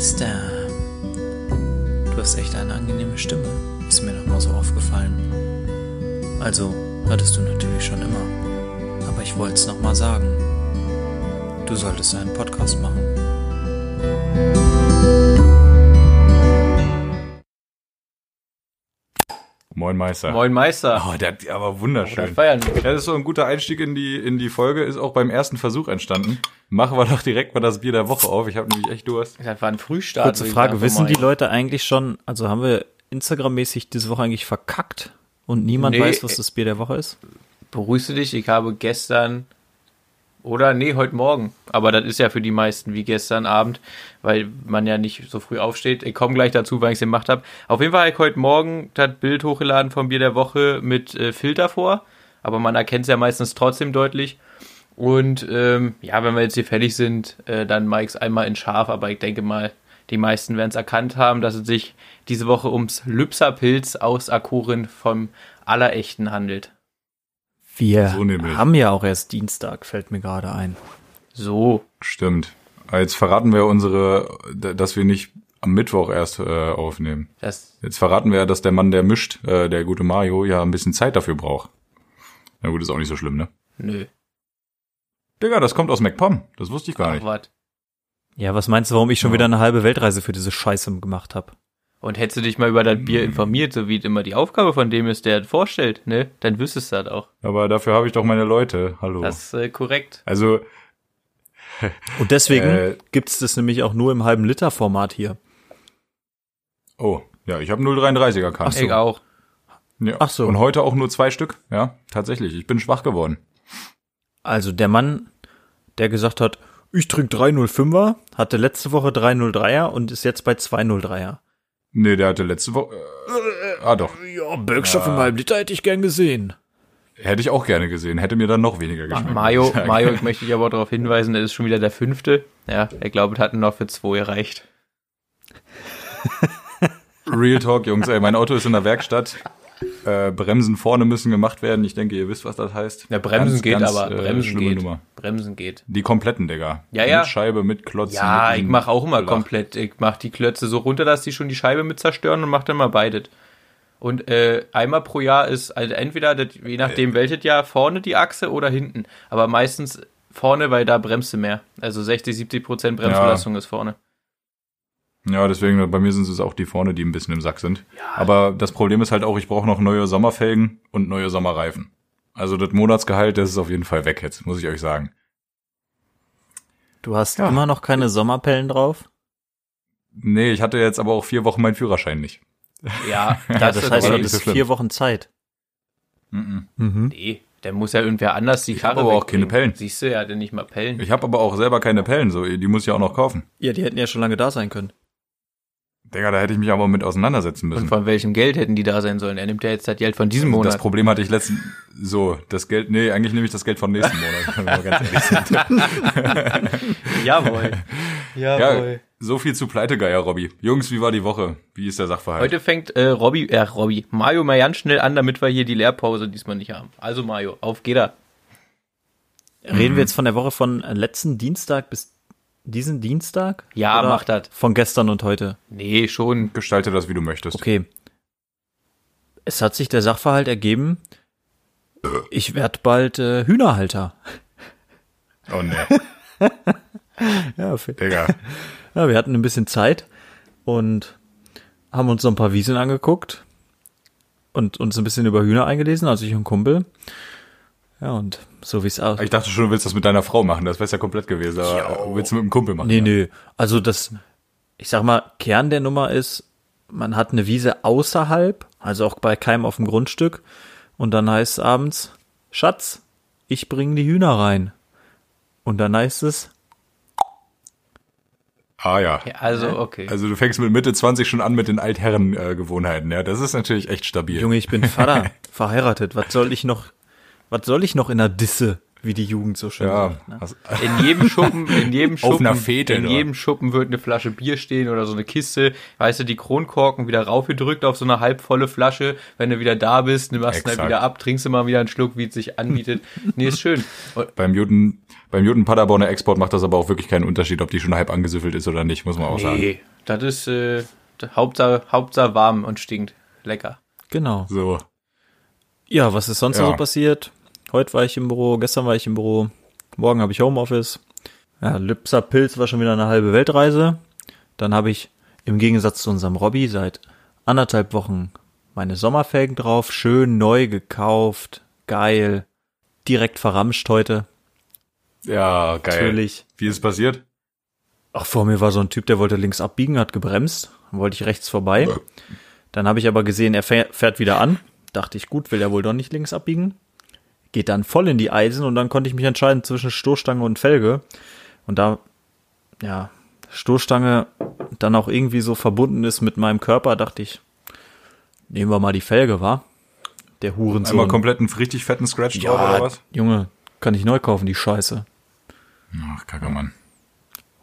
Meister. Du hast echt eine angenehme Stimme, ist mir noch mal so aufgefallen. Also, hattest du natürlich schon immer. Aber ich wollte es noch mal sagen. Du solltest einen Podcast machen. Moin Meister. Moin Meister. Oh, der hat aber wunderschön. feiern. Ja, das ist so ein guter Einstieg in die, in die Folge, ist auch beim ersten Versuch entstanden. Machen wir doch direkt mal das Bier der Woche auf. Ich habe nämlich echt Durst. Das war ein Frühstart. Kurze Frage, wissen die. Leute eigentlich schon, also haben wir Instagram-mäßig diese Woche eigentlich verkackt und niemand Nee, weiß, was das Bier der Woche ist? Beruhigst du dich? Ich habe gestern oder nee, heute Morgen. Aber das ist ja für die meisten wie gestern Abend, weil man ja nicht so früh aufsteht. Ich komme gleich dazu, weil ich es gemacht habe. Auf jeden Fall habe ich heute Morgen das Bild hochgeladen vom Bier der Woche mit äh, Filter vor. Aber man erkennt es ja meistens trotzdem deutlich. Und ähm, ja, wenn wir jetzt hier fertig sind, äh, dann mache ich es einmal in scharf. Aber ich denke mal, die meisten werden es erkannt haben, dass es sich diese Woche ums Lübserpilz aus Akorin vom Allerechten handelt. Wir So haben ja auch erst Dienstag, fällt mir gerade ein. So, Stimmt. Jetzt verraten wir unsere, dass wir nicht am Mittwoch erst äh, aufnehmen. das Jetzt verraten wir dass der Mann, der mischt, äh, der gute Mario, ja ein bisschen Zeit dafür braucht. Na gut, ist auch nicht so schlimm, ne? Nö. Digga, das kommt aus MacPom. Das wusste ich gar Ach, nicht. wat. Ja, was meinst du, warum ich schon Ja. wieder eine halbe Weltreise für diese Scheiße gemacht habe? Und hättest du dich mal über das Bier informiert, so wie es immer die Aufgabe von dem ist, der das vorstellt, ne? Dann wüsstest du das auch. Aber dafür habe ich doch meine Leute. Hallo. Das ist äh, korrekt. also, Und deswegen Äh. gibt's das nämlich auch nur im halben Liter Format hier. oh, ja, ich habe 0,33er Kasten. Ich auch. Ja. Ach so. Und heute auch nur zwei Stück. Ja, tatsächlich. Ich bin schwach geworden. Also der Mann, der gesagt hat, ich trinke 305er, hatte letzte Woche 303er und ist jetzt bei 203er. Nee, der hatte letzte Woche. Äh, ah, doch. Ja, Bergstoff im halben Liter hätte ich gern gesehen. Hätte ich auch gerne gesehen. Hätte mir dann noch weniger geschmeckt. Mario, muss ich. Mario, ich möchte dich aber darauf hinweisen, das ist schon wieder der fünfte. Ja, ich glaube, es hat nur noch für zwei gereicht. Real Talk, Jungs. Ey, mein Auto ist in der Werkstatt. Äh, Bremsen vorne müssen gemacht werden. Ich denke, ihr wisst, was das heißt. Ja, Bremsen Ganz, geht ganz, aber. äh, Bremsen geht. Nummer. Bremsen geht. Die kompletten, Digga. Ja, ja. Mit Scheibe, mit Klotzen. Ja, mit ich mache auch immer Verlach. komplett. Ich mache die Klötze so runter, dass die schon die Scheibe mit zerstören und mache dann mal beides. Und äh, einmal pro Jahr ist also entweder, das, je nachdem welches Jahr, vorne die Achse oder hinten. Aber meistens vorne, weil da bremst du mehr. Also 60, 70 Prozent Bremsbelastung ist vorne. Ja, deswegen, bei mir sind es auch die vorne, die ein bisschen im Sack sind. Aber das Problem ist halt auch, ich brauche noch neue Sommerfelgen und neue Sommerreifen. Also das Monatsgehalt, das ist auf jeden Fall weg jetzt, muss ich euch sagen. Du hast Ja. immer noch keine Sommerpellen drauf? Nee, ich hatte jetzt aber auch vier Wochen meinen Führerschein nicht. Ja, Ja, das, das heißt, du nicht so vier Wochen Zeit. Mhm. Mhm. Nee, der muss ja irgendwer anders die Ich Karre hab aber auch keine. Pellen. Siehst du, er hatte nicht mal Pellen. Ich habe aber auch selber keine Pellen, so die muss ich auch noch kaufen. Ja, die hätten ja schon lange da sein können. Digga, da hätte ich mich aber mit auseinandersetzen Und müssen. von welchem Geld hätten die da sein sollen? Er nimmt ja jetzt das Geld von diesem Das Monat. Problem hatte ich letzten, so, das Geld, nee, eigentlich nehme ich das Geld vom nächsten Monat, wenn wir mal ganz ehrlich sind. Jawohl. Ja, so viel zu Pleitegeier, Robby. Jungs, wie war die Woche? Wie ist der Sachverhalt? Heute fängt äh, Robby, äh, Robby, Mario mal ganz schnell an, damit wir hier die Lehrpause diesmal nicht haben. Also Mario, auf geht er. Reden wir jetzt von der Woche von letzten Dienstag bis diesen Dienstag? Ja, Oder mach das. Von gestern und heute. Nee, schon. Gestalte das, wie du möchtest. Okay. Es hat sich der Sachverhalt ergeben, ich werde bald äh, Hühnerhalter. Oh nee, Ja, Digga. ja, wir hatten ein bisschen Zeit und haben uns so ein paar Wiesen angeguckt und uns ein bisschen über Hühner eingelesen, also ich und Kumpel. Ja, und so wie es aus. Ich dachte schon, du willst das mit deiner Frau machen, das wär's ja komplett gewesen, aber willst du mit dem Kumpel machen? Nee, ja? nee. Also das, ich sag mal, Kern der Nummer ist, man hat eine Wiese außerhalb, also auch bei keinem auf dem Grundstück. Und dann heißt es abends, Schatz, ich bringe die Hühner rein. Und dann heißt es, Ah ja. Ja, also, okay. Also du fängst mit Mitte 20 schon an mit den Altherren-Gewohnheiten, ja. Das ist natürlich echt stabil. Junge, ich bin Vater, verheiratet. Was soll ich noch, was soll ich noch in der Disse, wie die Jugend so schön ja. sagt. Ne? hast- In jedem Schuppen, in jedem Schuppen, einer Fete, in jedem Schuppen wird eine Flasche Bier stehen oder so eine Kiste. Weißt du, die Kronkorken wieder raufgedrückt auf so eine halbvolle Flasche. Wenn du wieder da bist, nimmst du halt Exakt. wieder ab, trinkst mal wieder einen Schluck, wie es sich anbietet. Nee, ist schön. Und beim Juden, Beim Juten Paderborner Export macht das aber auch wirklich keinen Unterschied, ob die schon halb angesüffelt ist oder nicht, muss man auch sagen. Nee, das ist äh, Hauptsache, Hauptsache warm und stinkt. Lecker. Genau. So. Ja, was ist sonst Ja. noch so passiert? Heute war ich im Büro, gestern war ich im Büro, morgen habe ich Homeoffice. Ja, Lipser Pilz war schon wieder eine halbe Weltreise. Dann habe ich im Gegensatz zu unserem Robby seit anderthalb Wochen meine Sommerfelgen drauf, schön neu gekauft, geil, direkt verramscht heute, Ja, geil. natürlich. Wie ist es passiert? Ach, vor mir war so ein Typ, der wollte links abbiegen, hat gebremst, dann wollte ich rechts vorbei. Dann habe ich aber gesehen, er fähr- fährt wieder an. Dachte ich, gut, will er wohl doch nicht links abbiegen. Geht dann voll in die Eisen und dann konnte ich mich entscheiden zwischen Stoßstange und Felge. Und da, ja, Stoßstange dann auch irgendwie so verbunden ist mit meinem Körper, dachte ich, nehmen wir mal die Felge, war? Der Hurensohn. Einmal komplett einen richtig fetten Scratch drauf oder ja, was? Junge, kann ich neu kaufen, die Scheiße. Ach, kacke, Mann.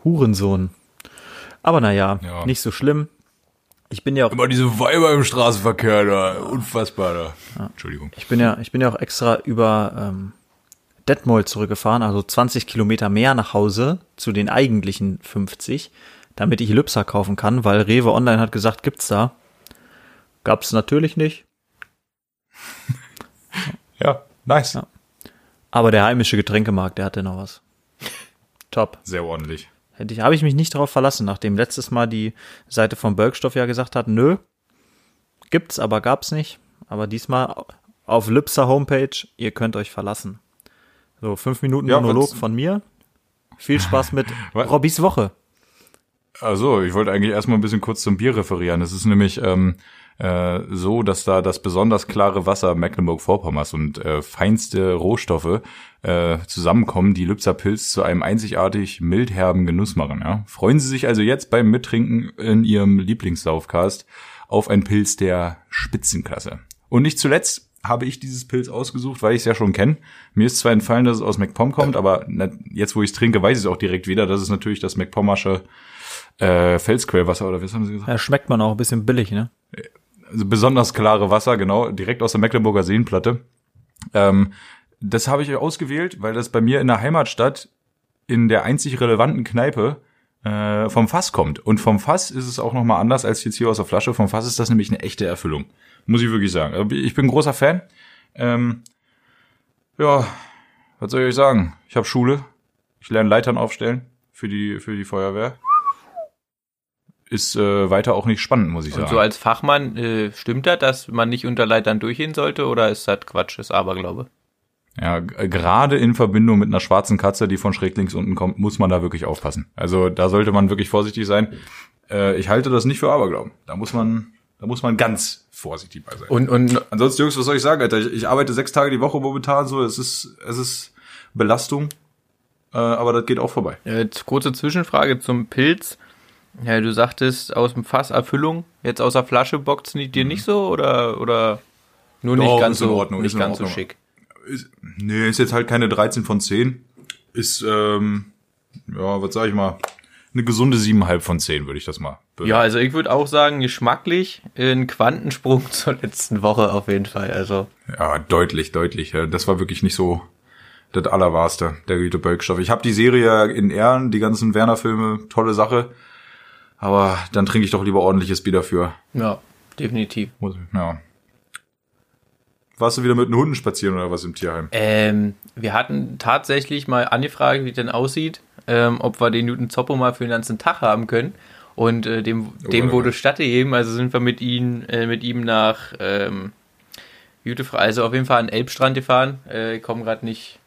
Hurensohn. Aber naja, Ja. nicht so schlimm. Ich bin ja auch Immer diese Weiber im Straßenverkehr da. Unfassbar da. Entschuldigung. Ich bin ja, ich bin ja auch extra über ähm, Detmold zurückgefahren, also 20 Kilometer mehr nach Hause zu den eigentlichen 50, damit ich Lübser kaufen kann, weil Rewe Online hat gesagt, gibt's da. Gab's natürlich nicht, Ja, nice. Ja. aber der heimische Getränkemarkt, der hatte noch was. Top. Sehr ordentlich. Hätte ich, habe ich mich nicht darauf verlassen, nachdem letztes Mal die Seite von Bergstoff ja gesagt hat, nö, gibt's, aber gab's nicht. Aber diesmal auf Lipser Homepage, ihr könnt euch verlassen. So, fünf Minuten Ja, Monolog von mir. Viel Spaß mit? Robbys Woche. Also, ich wollte eigentlich erstmal ein bisschen kurz zum Bier referieren. Es ist nämlich ähm, äh, so, dass da das besonders klare Wasser Mecklenburg-Vorpommerns und äh, feinste Rohstoffe äh, zusammenkommen, die Lübser Pilz zu einem einzigartig mildherben Genuss machen. Ja? Freuen Sie sich also jetzt beim Mittrinken in Ihrem Lieblingslaufcast auf ein Pilz der Spitzenklasse. Und nicht zuletzt habe ich dieses Pilz ausgesucht, weil ich es ja schon kenne. Mir ist zwar entfallen, dass es aus MacPom kommt, aber jetzt, wo ich es trinke, weiß ich es auch direkt wieder. Das ist natürlich das MacPommersche äh, Felsquellwasser oder was haben sie gesagt? Ja, schmeckt man auch ein bisschen billig, ne? Also besonders klare Wasser, genau, direkt aus der Mecklenburger Seenplatte. Ähm, das habe ich ausgewählt, weil das bei mir in der Heimatstadt in der einzig relevanten Kneipe äh, vom Fass kommt. Und vom Fass ist es auch nochmal anders als jetzt hier aus der Flasche. Vom Fass ist das nämlich eine echte Erfüllung. Muss ich wirklich sagen. Also Ich bin großer Fan. Ähm, ja, was soll ich euch sagen? Ich habe Schule. Ich lerne Leitern aufstellen für die, für die Feuerwehr. Ist äh, weiter auch nicht spannend, muss ich Und sagen. so als Fachmann, äh, stimmt das, dass man nicht unter Leitern durchgehen sollte oder ist das Quatsch, ist Aberglaube? Ja, g- gerade in Verbindung mit einer schwarzen Katze, die von schräg links unten kommt, muss man da wirklich aufpassen. Also da sollte man wirklich vorsichtig sein. Äh, ich halte das nicht für Aberglauben. Da muss man, da muss man ganz vorsichtig bei sein. Und, und Ansonsten, Jungs, was soll ich sagen, Alter? Ich, ich arbeite sechs Tage die Woche momentan so. Es ist, es ist Belastung, äh, aber das geht auch vorbei. äh, kurze Zwischenfrage zum Pilz. Ja, du sagtest aus dem Fass Erfüllung, jetzt aus der Flasche bockt's nicht- dir nicht so oder oder nur nicht Doch, ganz ist in so Ordnung, nicht ganz so schick. Ist, nee, ist jetzt halt keine 13 von 10. Ist, ähm, ja, was sag ich mal, eine gesunde 7,5 von 10, würde ich das mal bewerten. Ja, also ich würde auch sagen, geschmacklich ein Quantensprung zur letzten Woche auf jeden Fall. Also Ja, deutlich, deutlich. Das war wirklich nicht so das Allerwahrste, der Güte Bölkstoff. Ich habe die Serie in Ehren, die ganzen Werner-Filme, tolle Sache. Aber dann trinke ich doch lieber ordentliches Bier dafür. ja, definitiv. Ja. Warst du wieder mit den Hunden spazieren oder was im Tierheim? Ähm, wir hatten tatsächlich mal angefragt, wie es denn aussieht, ähm, ob wir den Newton Zoppo mal für den ganzen Tag haben können. Und äh, dem, dem oh, wurde oh. stattgegeben, also sind wir mit ihm, äh, mit ihm nach ähm, also auf jeden Fall an Elbstrand gefahren. Äh, ich komme gerade nicht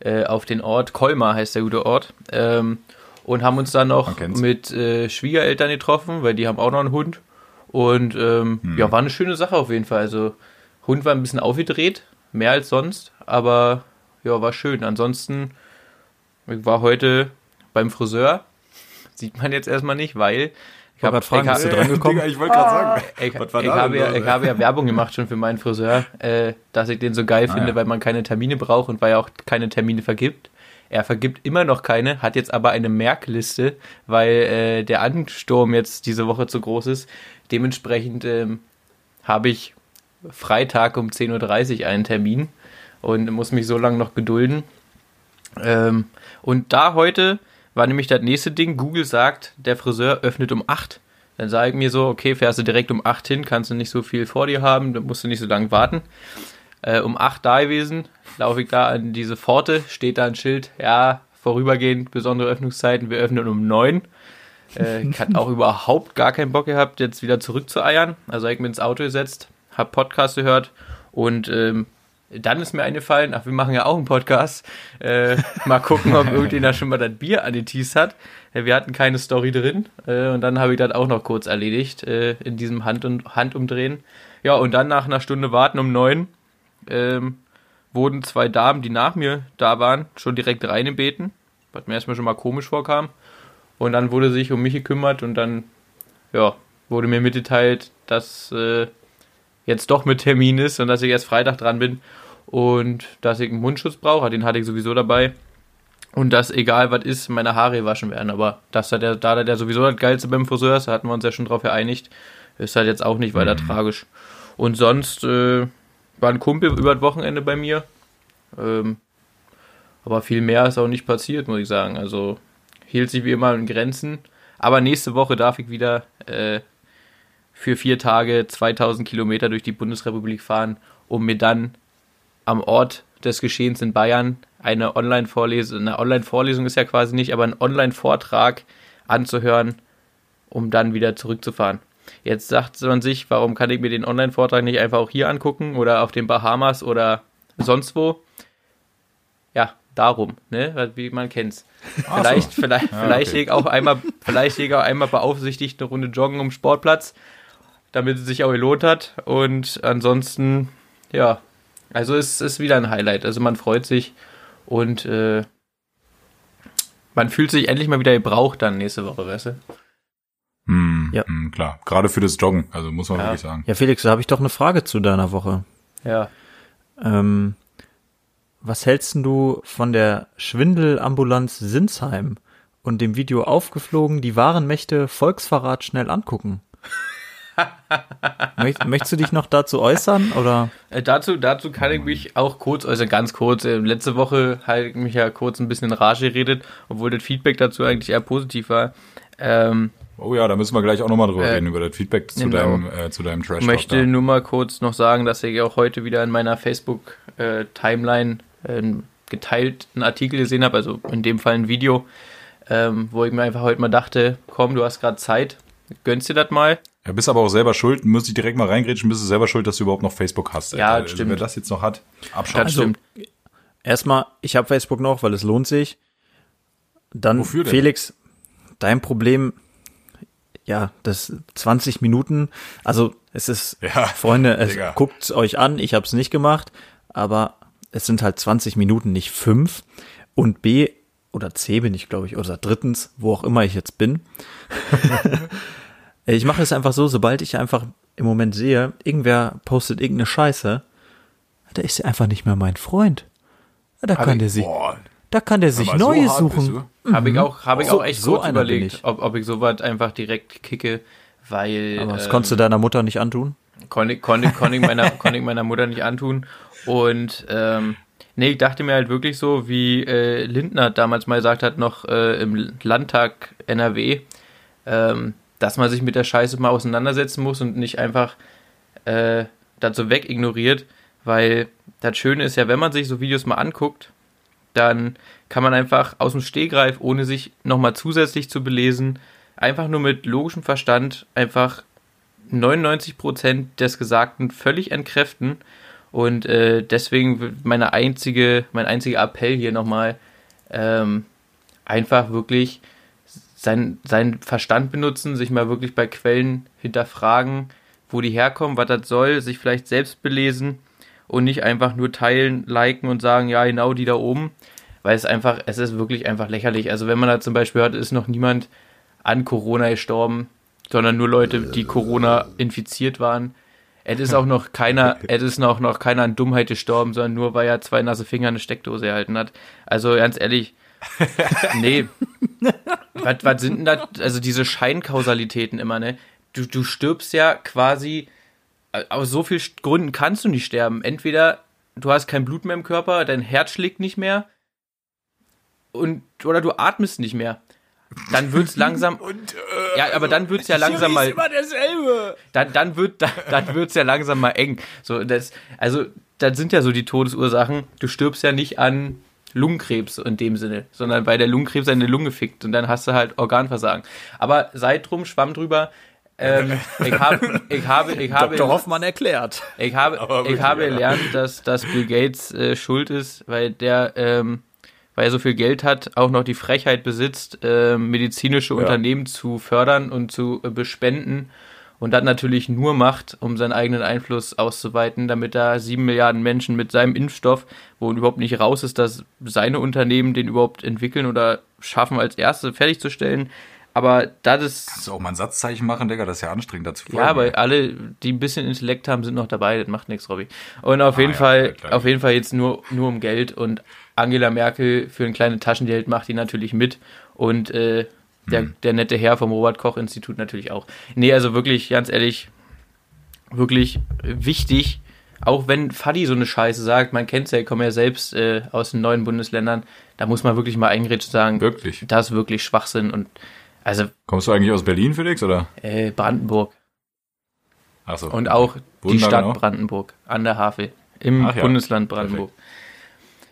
äh, auf den Ort. Kolmar heißt der gute Ort. Ähm, und haben uns dann noch mit äh, Schwiegereltern getroffen, weil die haben auch noch einen Hund. Und ähm, Hm. ja, war eine schöne Sache auf jeden Fall. Also Hund war ein bisschen aufgedreht, mehr als sonst, aber ja, war schön. Ansonsten, ich war heute beim Friseur. Sieht man jetzt erstmal nicht, weil ich wollte gerade fragen, ich bist du dran gekommen? Digga, ich wollte gerade sagen. ich, Was war ich, da habe ja, ich habe ja Werbung gemacht schon für meinen Friseur, äh, dass ich den so geil finde, ja. weil man keine Termine braucht und weil er auch keine Termine vergibt. Er vergibt immer noch keine, hat jetzt aber eine Merkliste, weil äh, der Ansturm jetzt diese Woche zu groß ist. Dementsprechend ähm, habe ich Freitag um 10.30 Uhr einen Termin und muss mich so lange noch gedulden. Ähm, und da heute war nämlich das nächste Ding, Google sagt, der Friseur öffnet um 8. Dann sage ich mir so, okay, fährst du direkt um 8 hin, kannst du nicht so viel vor dir haben, dann musst du nicht so lange warten. Äh, um 8 da gewesen, laufe ich da an diese Pforte, steht da ein Schild, ja, vorübergehend besondere Öffnungszeiten, wir öffnen um 9. Äh, ich hatte auch überhaupt gar keinen Bock gehabt, jetzt wieder zurückzueiern. Also habe ich mir ins Auto gesetzt, habe Podcast gehört und ähm, dann ist mir eingefallen, ach, wir machen ja auch einen Podcast. Äh, mal gucken, ob irgendjemand schon mal das Bier an den Tees hat. Äh, wir hatten keine Story drin. Äh, und dann habe ich das auch noch kurz erledigt äh, in diesem Hand und Handumdrehen. Ja, und dann nach einer Stunde Warten um neun ähm, wurden zwei Damen, die nach mir da waren, schon direkt reingebeten. Was mir erstmal schon mal komisch vorkam. Und dann wurde sich um mich gekümmert und dann, ja, wurde mir mitgeteilt, dass äh, jetzt doch mit Termin ist und dass ich erst Freitag dran bin und dass ich einen Mundschutz brauche, den hatte ich sowieso dabei. Und dass, egal was ist, meine Haare waschen werden. Aber dass da der, da der sowieso das Geilste beim Friseur ist, hatten wir uns ja schon drauf geeinigt, ist halt jetzt auch nicht weiter mhm. tragisch. Und sonst äh, war ein Kumpel über das Wochenende bei mir. Ähm, aber viel mehr ist auch nicht passiert, muss ich sagen. Also hielt sich wie immer in Grenzen. Aber nächste Woche darf ich wieder äh, für vier Tage 2000 Kilometer durch die Bundesrepublik fahren, um mir dann am Ort des Geschehens in Bayern eine Online-Vorlesung, eine Online-Vorlesung ist ja quasi nicht, aber einen Online-Vortrag anzuhören, um dann wieder zurückzufahren. Jetzt sagt man sich, warum kann ich mir den Online-Vortrag nicht einfach auch hier angucken oder auf den Bahamas oder sonst wo? Ja, darum, ne? Wie man kennt's. Ach vielleicht, so. vielleicht, ja, vielleicht okay. auch einmal, vielleicht auch einmal beaufsichtigt eine Runde joggen um Sportplatz, damit es sich auch gelohnt hat. Und ansonsten, ja, also es ist wieder ein Highlight. Also man freut sich und äh, man fühlt sich endlich mal wieder gebraucht dann nächste Woche, weißt du? Ja. Klar, gerade für das Joggen, also muss man ja. wirklich sagen. Ja, Felix, da habe ich doch eine Frage zu deiner Woche. Ja. Ähm, was hältst du von der Schwindelambulanz Sinsheim und dem Video aufgeflogen, die wahren Mächte Volksverrat schnell angucken? Möchtest du dich noch dazu äußern oder? Äh, dazu, dazu kann ich mich auch kurz, also ganz kurz. Äh, letzte Woche habe ich mich ja kurz ein bisschen in Rage geredet, obwohl das Feedback dazu eigentlich eher positiv war. Ähm, oh ja, da müssen wir gleich auch nochmal drüber äh, reden, über das Feedback zu genau. deinem, äh, zu deinem Trash. Ich möchte da. nur mal kurz noch sagen, dass ich auch heute wieder in meiner Facebook-Timeline äh, einen geteilten Artikel gesehen habe, also in dem Fall ein Video, ähm, wo ich mir einfach heute mal dachte, komm, du hast gerade Zeit, gönnst dir das mal. Ja, bist aber auch selber schuld, muss ich direkt mal reingrätschen, bist du selber schuld, dass du überhaupt noch Facebook hast. Ja, also, stimmt. Wer das jetzt noch hat, abschauen. Das stimmt. Also, erstmal, ich habe Facebook noch, weil es lohnt sich. Dann, Wofür denn? Felix, dein Problem, ja, das 20 Minuten, also es ist, ja, Freunde, es, guckt euch an, ich habe es nicht gemacht, aber es sind halt 20 Minuten, nicht fünf. Und B oder C bin ich, glaube ich, oder drittens, wo auch immer ich jetzt bin. Ich mache es einfach so, sobald ich einfach im Moment sehe, irgendwer postet irgendeine Scheiße, da ist er einfach nicht mehr mein Freund. Da kann der sich, da kann der sich neue so suchen. Mhm. Habe ich auch, habe ich so, auch echt so kurz überlegt, ob, ob ich sowas einfach direkt kicke, weil. Aber das ähm, konntest du deiner Mutter nicht antun? Konnte, konnte, konnte, ich meiner, konnte ich meiner Mutter nicht antun. Und ähm, nee, ich dachte mir halt wirklich so, wie äh, Lindner damals mal gesagt hat, noch äh, im Landtag NRW, ähm, dass man sich mit der Scheiße mal auseinandersetzen muss und nicht einfach äh, dazu weg ignoriert, weil das Schöne ist ja, wenn man sich so Videos mal anguckt, dann kann man einfach aus dem Stehgreif, ohne sich nochmal zusätzlich zu belesen, einfach nur mit logischem Verstand einfach 99% des Gesagten völlig entkräften. Und äh, deswegen meine einzige, mein einziger Appell hier nochmal, ähm, einfach wirklich sein, seinen Verstand benutzen, sich mal wirklich bei Quellen hinterfragen, wo die herkommen, was das soll, sich vielleicht selbst belesen und nicht einfach nur teilen, liken und sagen, ja, genau die da oben, weil es einfach, es ist wirklich einfach lächerlich. Also wenn man da zum Beispiel hört, ist noch niemand an Corona gestorben, sondern nur Leute, die Corona infiziert waren. Es ist auch noch keiner, es ist noch, noch keiner an Dummheit gestorben, sondern nur, weil er zwei nasse Finger eine Steckdose erhalten hat. Also ganz ehrlich, nee. was, was sind denn da, also diese Scheinkausalitäten immer, ne? Du, du stirbst ja quasi, aus so vielen Gründen kannst du nicht sterben. Entweder du hast kein Blut mehr im Körper, dein Herz schlägt nicht mehr, und oder du atmest nicht mehr. Dann wird's langsam. Und, äh, ja, aber dann wird's ja langsam mal. immer derselbe. Dann, dann wird, dann, dann wird's ja langsam mal eng. So, das, also, das sind ja so die Todesursachen. Du stirbst ja nicht an Lungenkrebs in dem Sinne, sondern weil der Lungenkrebs deine Lunge fickt und dann hast du halt Organversagen. Aber seid drum, schwamm drüber. Ähm, ich habe, ich habe, ich habe, Dr. Hoffmann erklärt. ich habe, Aber ich habe ja. gelernt, dass, dass Bill Gates äh, schuld ist, weil der, ähm, weil er so viel Geld hat, auch noch die Frechheit besitzt, äh, medizinische Unternehmen zu fördern und zu äh, bespenden und das natürlich nur macht, um seinen eigenen Einfluss auszuweiten, damit da sieben Milliarden Menschen mit seinem Impfstoff, wo überhaupt nicht raus ist, dass seine Unternehmen den überhaupt entwickeln oder schaffen, als erste fertigzustellen. Aber das ist Kannst du auch mal ein Satzzeichen machen, Digga? Das ist ja anstrengend dazu. ja, aber alle, die ein bisschen Intellekt haben, sind noch dabei. Das macht nichts, Robby. Und auf jeden ja, Fall, ja, auf jeden Fall jetzt nur, nur um Geld. Und Angela Merkel für ein kleines Taschengeld macht die natürlich mit. Und äh, der, Hm. der nette Herr vom Robert-Koch-Institut natürlich auch. Nee, also wirklich, ganz ehrlich, wirklich wichtig. Auch wenn Fadi so eine Scheiße sagt, man kennt's ja, ich komme ja selbst äh, aus den neuen Bundesländern, da muss man wirklich mal eingrätschen sagen, Wirklich? das ist wirklich Schwachsinn. Und also Kommst du eigentlich aus Berlin, Felix, oder? äh, Brandenburg. Achso. Und auch Wo die Stadt genau? Brandenburg an der Havel. Im Ach ja, Bundesland Brandenburg.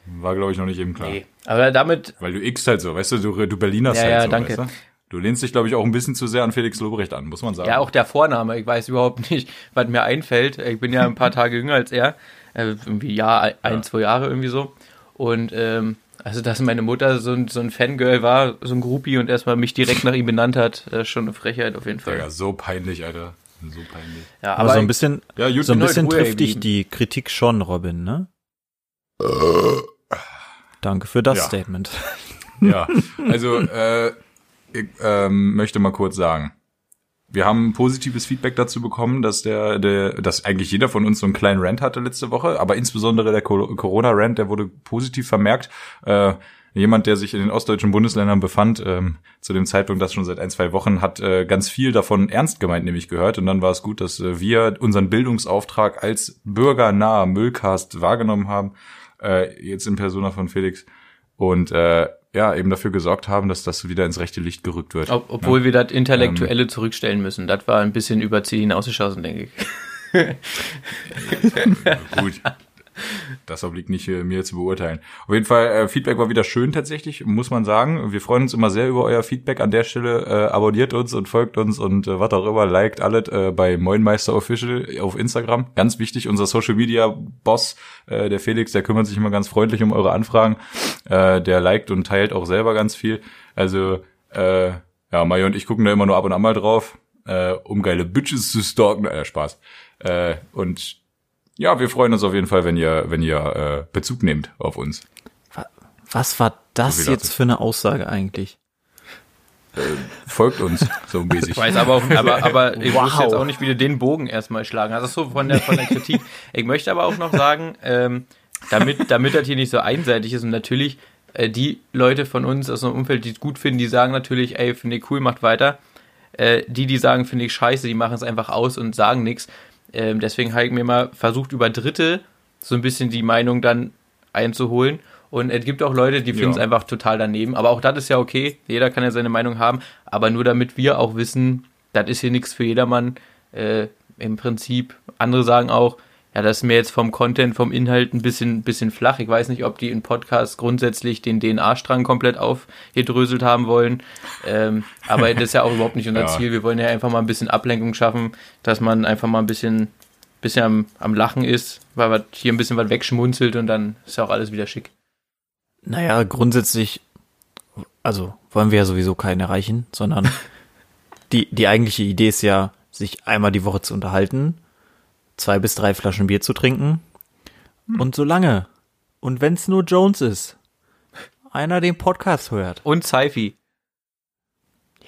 War, glaube ich, noch nicht eben klar. Nee. Aber damit, Weil du x halt so, weißt du, du, du Berliner Ja, halt ja, so, danke. weißt du? Du lehnst dich, glaube ich, auch ein bisschen zu sehr an Felix Lobrecht an, muss man sagen. ja, auch der Vorname, ich weiß überhaupt nicht, was mir einfällt. Ich bin ja ein paar Tage jünger als er. Äh, irgendwie Jahr, ein, Ja. zwei Jahre irgendwie so. Und ähm, also, dass meine Mutter so ein, so ein Fangirl war, so ein Groupie und erstmal mich direkt nach ihm benannt hat, äh, schon eine Frechheit auf jeden Fall. Digga, so peinlich, Alter. So peinlich. Ja, Aber, so ein bisschen, Ja, so ein bisschen trifft dich die Kritik schon, Robin, ne? Danke für das Ja. Statement. Ja, also äh, ich ähm, möchte mal kurz sagen, wir haben positives Feedback dazu bekommen, dass der, der, dass eigentlich jeder von uns so einen kleinen Rant hatte letzte Woche, aber insbesondere der Co- Corona-Rant, der wurde positiv vermerkt. Äh, jemand, der sich in den ostdeutschen Bundesländern befand, ähm, zu dem Zeitpunkt, das schon seit ein, zwei Wochen, hat äh, ganz viel davon ernst gemeint, nämlich gehört. Und dann war es gut, dass äh, wir unseren Bildungsauftrag als bürgernaher Müllcast wahrgenommen haben, äh, jetzt in Persona von Felix. Und äh, ja, eben dafür gesorgt haben, dass das wieder ins rechte Licht gerückt wird. Ob, obwohl wir das Ähm. Intellektuelle zurückstellen müssen. Das war ein bisschen überziehen hinausgeschossen, denke ich. Gut. Das obliegt nicht äh, mir zu beurteilen. Auf jeden Fall, äh, Feedback war wieder schön tatsächlich, muss man sagen. Wir freuen uns immer sehr über euer Feedback. An der Stelle äh, abonniert uns und folgt uns und äh, was auch immer, liked alles äh, bei Moinmeister Official auf Instagram. Ganz wichtig, unser Social Media Boss, äh, der Felix, der kümmert sich immer ganz freundlich um eure Anfragen. Äh, der liked und teilt auch selber ganz viel. Also, äh, ja, Maja und ich gucken da immer nur ab und an mal drauf, äh, um geile Bitches zu stalken. Äh, Spaß. Äh, und ja, wir freuen uns auf jeden Fall, wenn ihr, wenn ihr äh, Bezug nehmt auf uns. Was war das So jetzt für eine Aussage eigentlich? Folgt uns so mäßig. Ich weiß aber auch, aber, aber ich Wow. muss jetzt auch nicht wieder den Bogen erstmal schlagen. Also so von der, von der Kritik. Ich möchte aber auch noch sagen, ähm, damit, damit das hier nicht so einseitig ist und natürlich äh, die Leute von uns aus dem Umfeld, die es gut finden, die sagen natürlich, ey, finde ich cool, macht weiter. Äh, die, die sagen, finde ich scheiße, die machen es einfach aus und sagen nichts. Ähm, deswegen habe ich mir mal versucht, über Dritte so ein bisschen die Meinung dann einzuholen. Und es gibt auch Leute, die finden es Ja. einfach total daneben. Aber auch das ist ja okay. Jeder kann ja seine Meinung haben. Aber nur damit wir auch wissen, das ist hier nichts für jedermann. Äh, Im Prinzip. Andere sagen auch, ja, das ist mir jetzt vom Content, vom Inhalt ein bisschen, bisschen flach. Ich weiß nicht, ob die in Podcasts grundsätzlich den DNA-Strang komplett aufgedröselt haben wollen. Ähm, aber das ist ja auch überhaupt nicht unser Ja. Ziel. Wir wollen ja einfach mal ein bisschen Ablenkung schaffen, dass man einfach mal ein bisschen, bisschen am, am Lachen ist, weil man hier ein bisschen was wegschmunzelt und dann ist ja auch alles wieder schick. Naja, grundsätzlich, also wollen wir ja sowieso keinen erreichen, sondern die, die eigentliche Idee ist ja, sich einmal die Woche zu unterhalten, zwei bis drei Flaschen Bier zu trinken und so lange. Und wenn's nur Jones ist, einer den Podcast hört. Und Sci-Fi.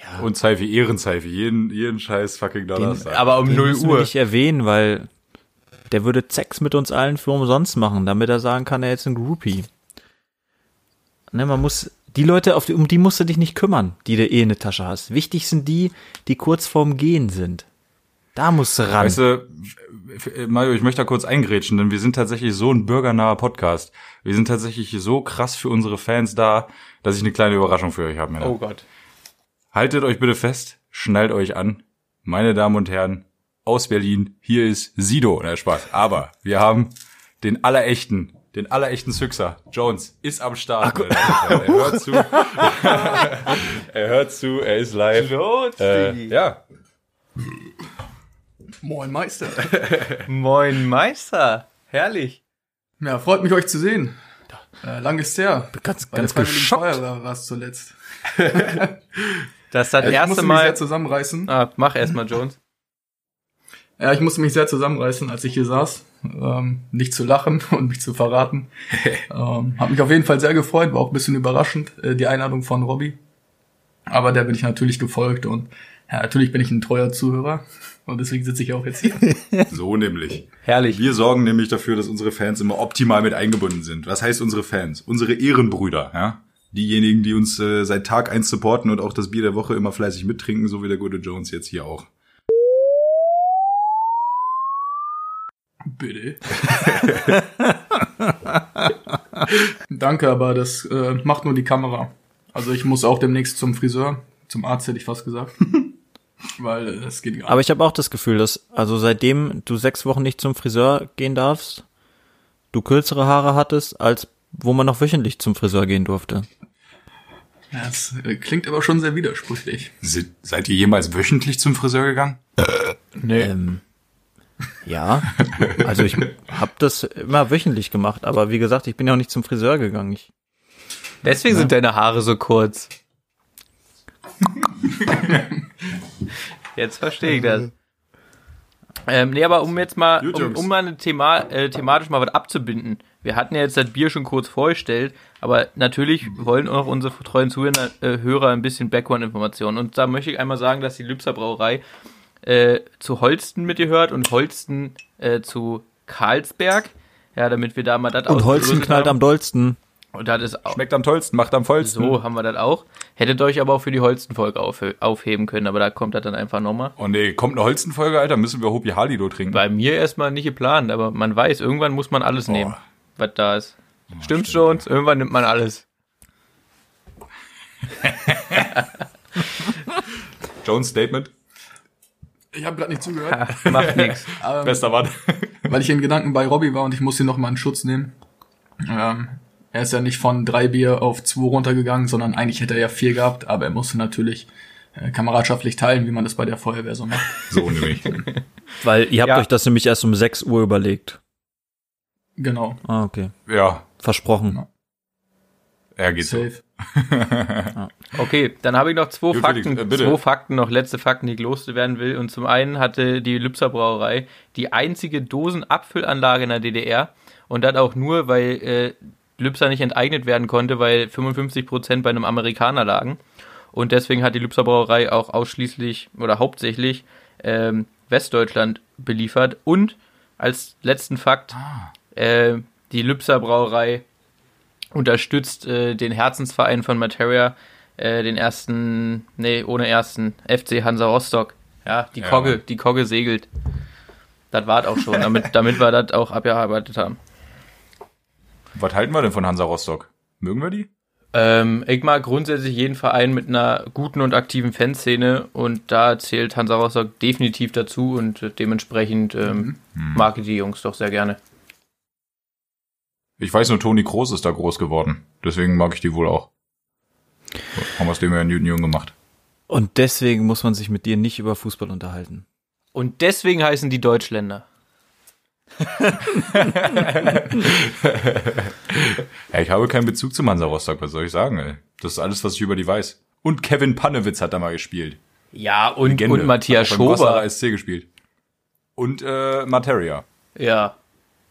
Ja, Und Seifi, Ehrenseifi, jeden, jeden scheiß fucking Donnerstag. Aber um den 0 müssen wir Uhr. nicht erwähnen, weil der würde Sex mit uns allen für umsonst machen, damit er sagen kann, er ist ein Groupie. Ne, man muss, die Leute, auf die, um die musst du dich nicht kümmern, die du eh in der Tasche hast. Wichtig sind die, die kurz vorm Gehen sind. Da musst du ran. Weißt du, Mario, ich möchte da kurz eingrätschen, denn wir sind tatsächlich so ein bürgernaher Podcast. Wir sind tatsächlich so krass für unsere Fans da, dass ich eine kleine Überraschung für euch habe. Oh Gott. Haltet euch bitte fest, schnallt euch an. Meine Damen und Herren, aus Berlin, hier ist Sido. Na, Spaß. Aber wir haben den allerechten, den allerechten Sixer. Jones ist am Start. meine Damen und Herren. er hört zu. er hört zu, er ist live. Los, Äh, ja, Moin Meister. Moin Meister. Herrlich. Ja, freut mich euch zu sehen. Äh, lang ist her. ganz, Bei ganz geschockt. Feuerwehr war es zuletzt. Das ist das Ja, ich erste musste mich Mal. sehr zusammenreißen. Ah, mach erstmal Jones. Ja, ich musste mich sehr zusammenreißen, als ich hier saß. Ähm, nicht zu lachen und mich zu verraten. ähm, hab mich auf jeden Fall sehr gefreut, war auch ein bisschen überraschend, äh, die Einladung von Robbie. Aber der bin ich natürlich gefolgt und ja, natürlich bin ich ein treuer Zuhörer. Und deswegen sitze ich auch jetzt hier. so nämlich. Herrlich. Wir sorgen nämlich dafür, dass unsere Fans immer optimal mit eingebunden sind. Was heißt unsere Fans? Unsere Ehrenbrüder, ja? Diejenigen, die uns äh, seit Tag eins supporten und auch das Bier der Woche immer fleißig mittrinken, so wie der gute Jones jetzt hier auch. Bitte. Danke, aber das äh, macht nur die Kamera. Also ich muss auch demnächst zum Friseur. Zum Arzt hätte ich fast gesagt. Weil äh, es geht gar Aber ich habe auch das Gefühl, dass, also seitdem du sechs Wochen nicht zum Friseur gehen darfst, du kürzere Haare hattest, als wo man noch wöchentlich zum Friseur gehen durfte. Ja, Das äh, klingt aber schon sehr widersprüchlich. Se seid ihr jemals wöchentlich zum Friseur gegangen? Nee. Ähm, ja, also ich habe das immer wöchentlich gemacht, aber wie gesagt, ich bin ja auch nicht zum Friseur gegangen. Ich, Deswegen sind deine Haare so kurz. Jetzt verstehe ich das. Ähm, nee, aber um jetzt mal, um, um mal eine Thema, äh, thematisch mal was abzubinden. Wir hatten ja jetzt das Bier schon kurz vorgestellt, aber natürlich wollen auch unsere treuen Zuhörer äh, Hörer ein bisschen Background-Informationen. Und da möchte ich einmal sagen, dass die Lübser Brauerei äh, zu Holsten mitgehört und Holsten äh, zu Karlsberg. Ja, damit wir da mal das und ausgelöst knallt haben. am dollsten. Und das ist auch, Schmeckt am tollsten, macht am vollsten. so haben wir das auch. Hättet euch aber auch für die Holstenfolge auf, aufheben können, aber da kommt das dann einfach nochmal. Oh nee, kommt eine Holzenfolge, Alter, müssen wir Hopi Halido trinken. Bei mir erstmal nicht geplant, aber man weiß, irgendwann muss man alles nehmen, was da ist. Stimmt schon, irgendwann nimmt man alles. Jones Statement. Ich habe gerade nicht zugehört, Macht nichts. Bester Mann. weil ich in Gedanken bei Robbie war und ich muss ihn noch mal in Schutz nehmen. Ähm, er ist ja nicht von drei Bier auf zwei runtergegangen, sondern eigentlich hätte er ja vier gehabt, aber er musste natürlich äh, kameradschaftlich teilen, wie man das bei der Feuerwehr so macht. So nämlich. Weil ihr habt Ja. euch das nämlich erst um 6 Uhr überlegt. Genau, Ah, okay. Ja, Versprochen. er geht so. safe. Okay, dann habe ich noch zwei Gut, Fakten, Felix, äh, zwei Fakten, noch letzte Fakten, die ich loswerden will. Und zum einen hatte die Lübser Brauerei die einzige Dosenabfüllanlage in der DDR und das auch nur, weil äh, Lübser nicht enteignet werden konnte, weil 55 Prozent bei einem Amerikaner lagen. Und deswegen hat die Lübser Brauerei auch ausschließlich oder hauptsächlich ähm, Westdeutschland beliefert. Und als letzten Fakt, äh, die Lübser Brauerei unterstützt äh, den Herzensverein von Materia, äh, den ersten, nee, ohne ersten, FC Hansa Rostock. Ja, die Ja, Kogge, die Kogge segelt. Das war auch schon, damit, damit wir das auch abgearbeitet haben. Was halten wir denn von Hansa Rostock? Mögen wir die? Ähm, ich mag grundsätzlich jeden Verein mit einer guten und aktiven Fanszene und da zählt Hansa Rostock definitiv dazu und dementsprechend ähm, mag ich die Jungs doch sehr gerne. Ich weiß nur, Toni Kroos ist da groß geworden. Deswegen mag ich die wohl auch. Haben aus dem ja einen guten Jungen gemacht. Und deswegen muss man sich mit dir nicht über Fußball unterhalten. Und deswegen heißen die Deutschländer. Ja, ich habe keinen Bezug zum Hansa Rostock, was soll ich sagen, ey? Das ist alles, was ich über die weiß. Und Kevin Pannewitz hat da mal gespielt. Ja, und, Legende. und Matthias Hat Schober. SC gespielt. Und äh, Materia. Ja,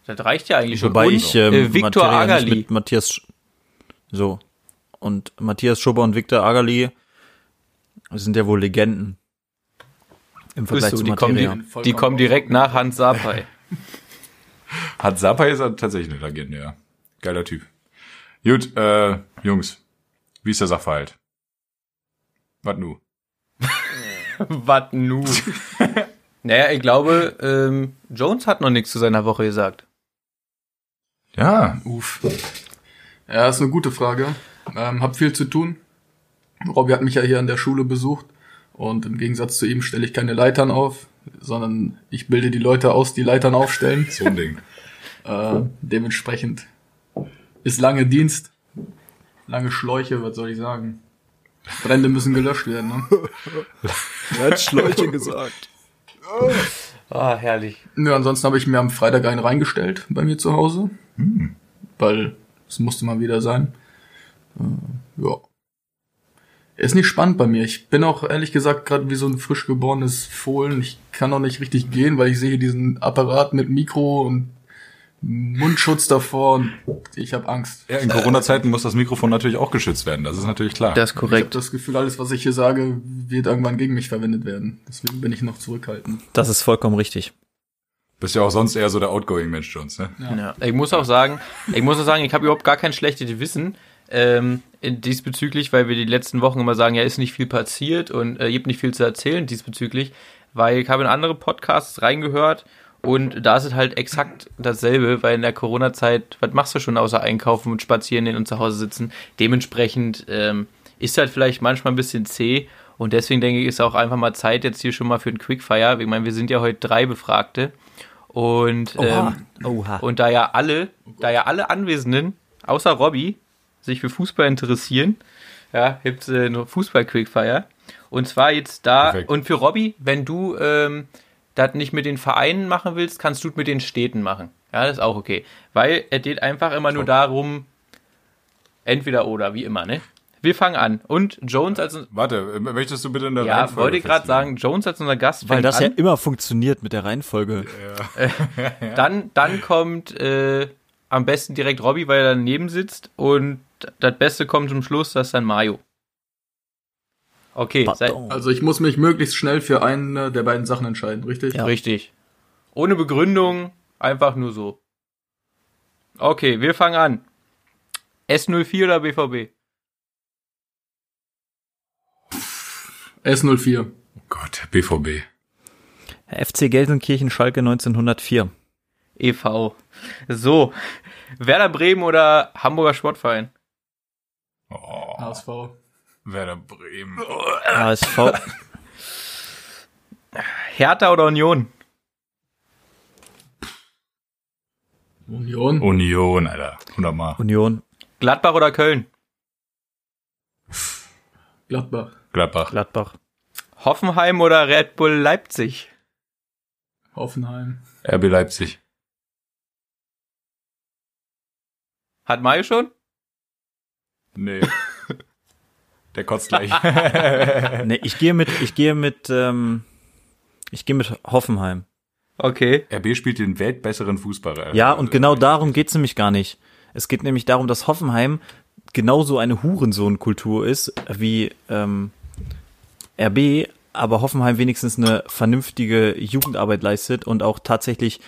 das reicht ja eigentlich schon. Wobei ich ähm, äh, Viktor Materia Agali. mit Matthias Sch- so und Matthias Schober und Viktor Agali sind ja wohl Legenden im Vergleich Grüß zu du, die, kommen, Materia. die, die kommen direkt nach Hans Sapai. Hat Sapa ist er tatsächlich eine Legende, ja. Geiler Typ. Gut, äh, Jungs, wie ist der Sachverhalt? Was nu? Was nu? Naja, ich glaube, ähm, Jones hat noch nichts zu seiner Woche gesagt. Ja, Uff. Ja, ist eine gute Frage. Ähm, hab viel zu tun. Robby hat mich ja hier an der Schule besucht und im Gegensatz zu ihm stelle ich keine Leitern auf, sondern ich bilde die Leute aus, die Leitern aufstellen. so ein Ding. Äh, dementsprechend ist lange Dienst, lange Schläuche, was soll ich sagen? Brände müssen gelöscht werden. Ne? Er hat Schläuche gesagt. Ah, herrlich. Nö, ansonsten habe ich mir am Freitag einen reingestellt bei mir zu Hause, weil es musste mal wieder sein. Äh, ja. Ist nicht spannend bei mir. Ich bin auch ehrlich gesagt gerade wie so ein frisch geborenes Fohlen. Ich kann auch nicht richtig gehen, weil ich sehe diesen Apparat mit Mikro und Mundschutz davor und ich habe Angst. Ja, in Corona-Zeiten muss das Mikrofon natürlich auch geschützt werden. Das ist natürlich klar. Das ist Ich habe korrekt. das Gefühl, alles, was ich hier sage, wird irgendwann gegen mich verwendet werden. Deswegen bin ich noch zurückhaltend. Das ist vollkommen richtig. Bist ja auch sonst eher so der Outgoing-Mensch, Jones, ne? Ja. Ich muss auch sagen, ich muss auch sagen, ich habe überhaupt gar kein schlechtes Wissen ähm, diesbezüglich, weil wir die letzten Wochen immer sagen, ja, ist nicht viel passiert und äh, gibt nicht viel zu erzählen diesbezüglich, weil ich habe in andere Podcasts reingehört und da ist es halt exakt dasselbe, weil in der Corona-Zeit, was machst du schon außer einkaufen und spazieren gehen und zu Hause sitzen? Dementsprechend ähm, ist halt vielleicht manchmal ein bisschen zäh und deswegen denke ich, ist auch einfach mal Zeit jetzt hier schon mal für ein Quickfire. Ich meine, wir sind ja heute drei Befragte und ähm, Oha. und da ja alle, da ja alle Anwesenden, außer Robby, sich für Fußball interessieren, ja, gibt's äh, eine Fußball-Quickfire. Und zwar jetzt da, Perfekt. und für Robby, wenn du ähm, das nicht mit den Vereinen machen willst, kannst du es mit den Städten machen. Ja, das ist auch okay. Weil es geht einfach immer nur darum, entweder oder, wie immer, ne? Wir fangen an. Und Jones als, Warte, möchtest du bitte in der ja, Reihenfolge wollte ich gerade sagen, Jones als unser Gast Weil fängt das ja an. immer funktioniert mit der Reihenfolge. Dann, dann kommt äh, am besten direkt Robby, weil er daneben sitzt. Und das Beste kommt zum Schluss, das ist dann Mario. Okay. Also ich muss mich möglichst schnell für eine der beiden Sachen entscheiden, richtig? Ja. richtig. Ohne Begründung, einfach nur so. Okay, wir fangen an. S04 oder BVB? S04. Oh Gott, BVB. FC Gelsenkirchen Schalke 1904. e.V. So, Werder Bremen oder Hamburger Sportverein? Oh, HSV. Werder Bremen. HSV. Hertha oder Union? Union. Union, Alter. 100 Mal. Union. Gladbach oder Köln? Gladbach. Gladbach. Gladbach. Hoffenheim oder Red Bull Leipzig? Hoffenheim. RB Leipzig. Hat Mario schon? Nee. Der kotzt gleich. Nee, ich gehe mit, ich gehe mit, ähm, ich gehe mit Hoffenheim. Okay. RB spielt den weltbesseren Fußball. Alter. Ja, und genau darum geht's nämlich gar nicht. Es geht nämlich darum, dass Hoffenheim genauso eine Hurensohn-Kultur ist wie ähm, RB, aber Hoffenheim wenigstens eine vernünftige Jugendarbeit leistet und auch tatsächlich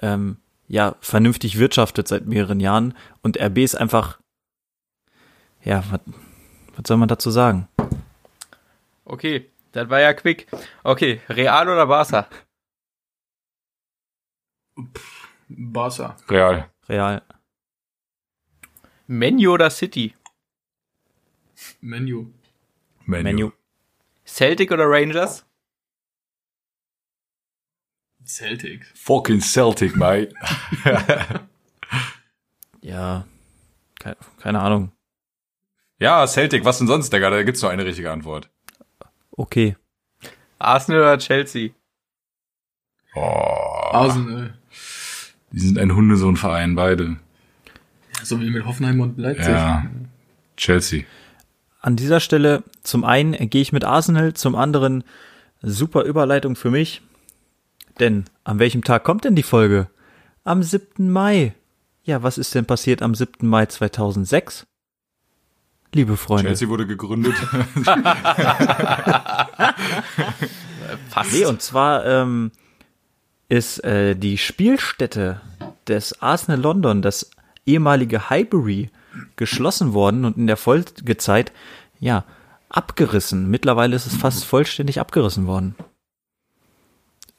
ähm, ja vernünftig wirtschaftet seit mehreren Jahren. Und RB ist einfach, ja, was, was soll man dazu sagen? Okay, das war ja quick. Okay, Real oder Barca? Barca. Real. Real. Menu oder City? Menu. Menu. Menu. Celtic oder Rangers? Celtic. Fucking Celtic, mate. Ja, keine, keine Ahnung. Ja, Celtic, was denn sonst, Digga? Da gibt's nur eine richtige Antwort. Okay. Arsenal oder Chelsea? Oh. Arsenal. Die sind ein Hundesohnverein, beide. So wie mit Hoffenheim und Leipzig. Ja. Chelsea. An dieser Stelle zum einen gehe ich mit Arsenal, zum anderen super Überleitung für mich. Denn an welchem Tag kommt denn die Folge? Am 7. Mai. Ja, was ist denn passiert am 7. Mai 2006? Liebe Freunde. Chelsea wurde gegründet. Fast. Nee, und zwar ähm, ist äh, die Spielstätte des Arsenal London, das ehemalige Highbury, geschlossen worden und in der Folgezeit, ja, abgerissen. Mittlerweile ist es fast vollständig abgerissen worden.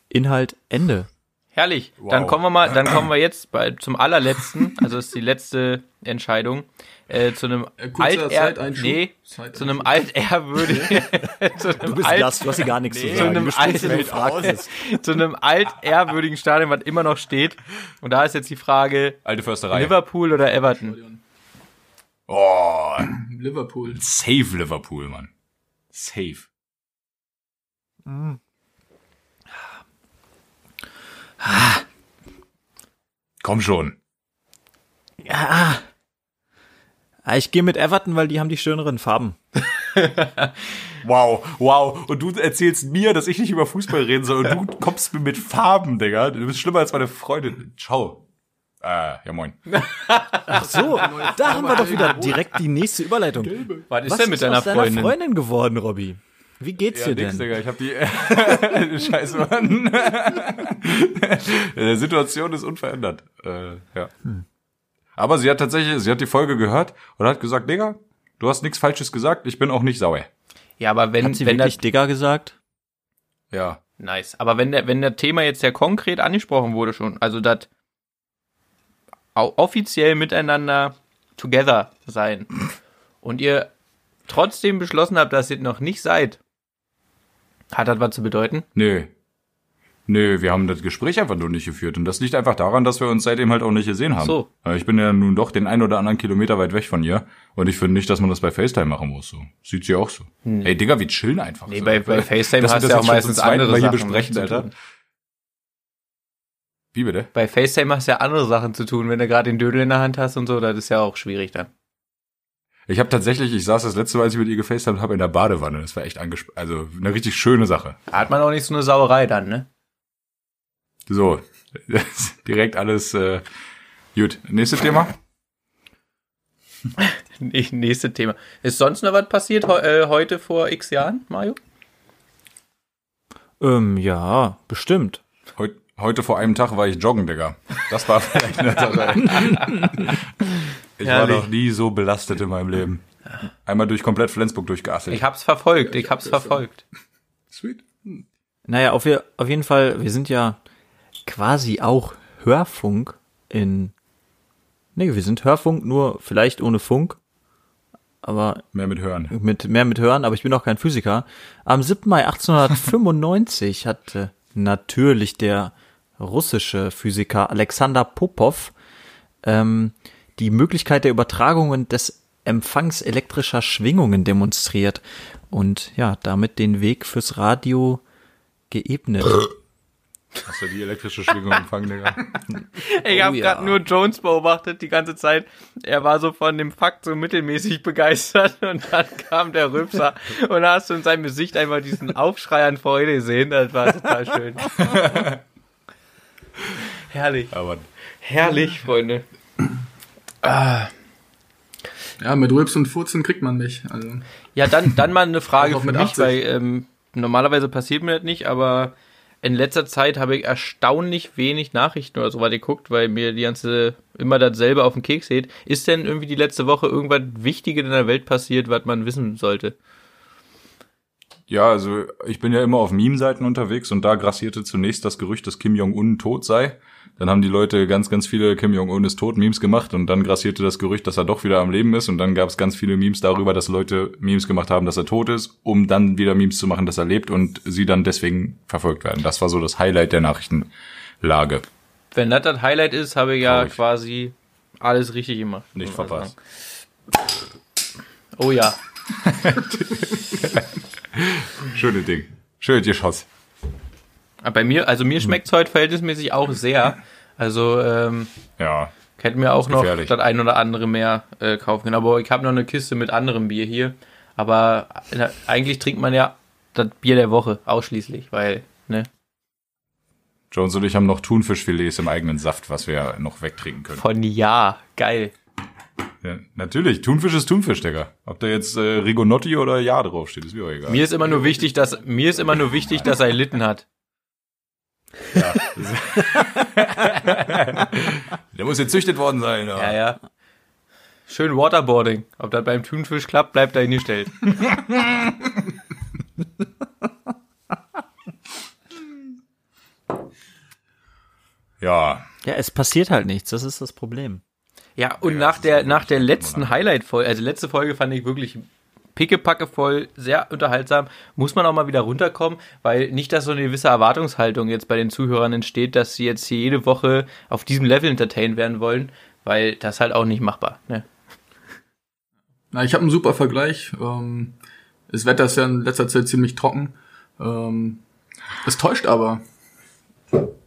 Inhalt, Ende. Herrlich. Dann Wow. kommen wir mal, dann kommen wir jetzt bei, zum allerletzten, also das ist die letzte Entscheidung, äh, zu einem Äh, kurzer alt Zeiteinschub. nee, zu einem altehrwürdigen, zu einem Du bist alt- Gast, du hast hier gar nichts Nee, zu zu sagen. einem wenn du fragst. zu einem altehrwürdigen Stadion, was immer noch steht. Und da ist jetzt die Frage, Alte Försterei. Liverpool oder Everton? Oh, Liverpool. safe Liverpool, Mann. Safe. Komm schon. Ah, ich gehe mit Everton, weil die haben die schöneren Farben. Wow, wow. Und du erzählst mir, dass ich nicht über Fußball reden soll und du kommst mir mit Farben, Digga. Du bist schlimmer als meine Freundin. Ciao. Äh, ja moin. Ach so, da haben wir doch wieder direkt die nächste Überleitung. Was ist denn mit ist deiner aus deiner Freundin? Freundin geworden, Robby? Wie geht's dir nix, denn? Digga. Ich hab die Scheiße, Mann. Die Situation ist unverändert. Äh, ja. Aber sie hat tatsächlich, sie hat die Folge gehört und hat gesagt, Digga, du hast nichts Falsches gesagt, ich bin auch nicht sauer. Ja, aber wenn, Hat sie wenn wirklich das, Digger gesagt? Ja. nice. Aber wenn der, wenn der Thema jetzt ja konkret angesprochen wurde schon, also das offiziell miteinander together sein und ihr trotzdem beschlossen habt, dass ihr noch nicht seid, hat das was zu bedeuten? Nö. Nö, wir haben das Gespräch einfach nur nicht geführt. Und das liegt einfach daran, dass wir uns seitdem halt auch nicht gesehen haben. So. Äh, Ich bin ja nun doch den ein oder anderen Kilometer weit weg von ihr. Und ich finde nicht, dass man das bei FaceTime machen muss. So. Sieht sie auch so. Ey, Digga, wir chillen einfach. Nee, so. bei, bei FaceTime wir hast das du ja auch meistens andere Mal hier Sachen besprechen, zu Alter. tun. Wie bitte? Bei FaceTime hast du ja andere Sachen zu tun, wenn du gerade den Dödel in der Hand hast und so, das ist ja auch schwierig dann. Ich habe tatsächlich, ich saß das letzte Mal, als ich mit ihr gefacetimed habe, in der Badewanne. Das war echt angespannt. Also eine richtig schöne Sache. Hat man auch nicht so eine Sauerei dann, ne? So, direkt alles äh, gut. Nächstes Thema? Nee, Nächste Thema. Ist sonst noch was passiert äh, heute vor x Jahren, Mario? Ähm, ja, bestimmt. Heut, heute vor einem Tag war ich joggen, Digga. Das war vielleicht eine Sache. Ich war Herrlich. noch nie so belastet in meinem Leben. Einmal durch komplett Flensburg durchgeasselt. Ich hab's verfolgt, ich hab's verfolgt. Sweet. Naja, auf, auf jeden Fall, wir sind ja quasi auch Hörfunk in. Nee, wir sind Hörfunk, nur vielleicht ohne Funk. Aber Mehr mit hören. mit mehr mit Hören, aber ich bin auch kein Physiker. Am 7. Mai 1895 hatte natürlich der russische Physiker Alexander Popov ähm, die Möglichkeit der Übertragungen des Empfangs elektrischer Schwingungen demonstriert und ja, damit den Weg fürs Radio geebnet. Hast du die elektrische Schwingung empfangen, Digga? Ich Oh hab ja. grad nur Jones beobachtet die ganze Zeit. Er war so von dem Fakt so mittelmäßig begeistert und dann kam der Rübser und da hast du in seinem Gesicht einfach diesen Aufschrei an Freude gesehen. Das war total schön. Herrlich. Aber Herrlich, Freunde. Ja, mit Rülps und Furzen kriegt man mich. Also, Ja, dann, dann mal eine Frage für mit mich, 80. weil ähm, normalerweise passiert mir das nicht, aber in letzter Zeit habe ich erstaunlich wenig Nachrichten oder so was geguckt, weil mir die ganze immer dasselbe auf den Keks geht. Ist denn irgendwie die letzte Woche irgendwas Wichtiges in der Welt passiert, was man wissen sollte? Ja, also ich bin ja immer auf Meme-Seiten unterwegs und da grassierte zunächst das Gerücht, dass Kim Jong-un tot sei. Dann haben die Leute ganz, ganz viele Kim Jong-un ist tot Memes gemacht und dann grassierte das Gerücht, dass er doch wieder am Leben ist und dann gab es ganz viele Memes darüber, dass Leute Memes gemacht haben, dass er tot ist, um dann wieder Memes zu machen, dass er lebt und sie dann deswegen verfolgt werden. Das war so das Highlight der Nachrichtenlage. Wenn das das Highlight ist, habe ich ja Traurig. quasi alles richtig gemacht. Nicht verpasst. Oh ja. Schöne Ding. Schön geschoss. Aber Bei mir, also mir schmeckt's heute verhältnismäßig auch sehr. Also ähm, Ja. Hätte mir auch noch das ein oder andere mehr äh, kaufen können. Aber ich habe noch eine Kiste mit anderem Bier hier. Aber na, eigentlich trinkt man ja das Bier der Woche ausschließlich, weil, ne? Jones und ich haben noch Thunfischfilets im eigenen Saft, was wir noch wegtrinken können. Von ja, geil. Ja, natürlich. Thunfisch ist Thunfisch, Digga. Ob da jetzt äh, Rigonotti oder Ja draufsteht, ist mir auch egal. Mir ist immer nur wichtig, dass mir ist immer nur wichtig, dass er Litten hat. Der muss jetzt züchtet worden sein. Ja, ja. Schön Waterboarding. Ob das beim Thunfisch klappt, bleibt dahingestellt. Ja, Ja, es passiert halt nichts, das ist das Problem. Ja, und Ja, nach der, nach der letzten. Highlight-Folge, also letzte Folge fand ich wirklich pickepacke voll, sehr unterhaltsam, muss man auch mal wieder runterkommen, weil nicht, dass so eine gewisse Erwartungshaltung jetzt bei den Zuhörern entsteht, dass sie jetzt hier jede Woche auf diesem Level entertained werden wollen, weil das halt auch nicht machbar. Ne? Na, ich habe einen super Vergleich. Ähm, das Wetter ist ja in letzter Zeit ziemlich trocken. Ähm, es täuscht aber.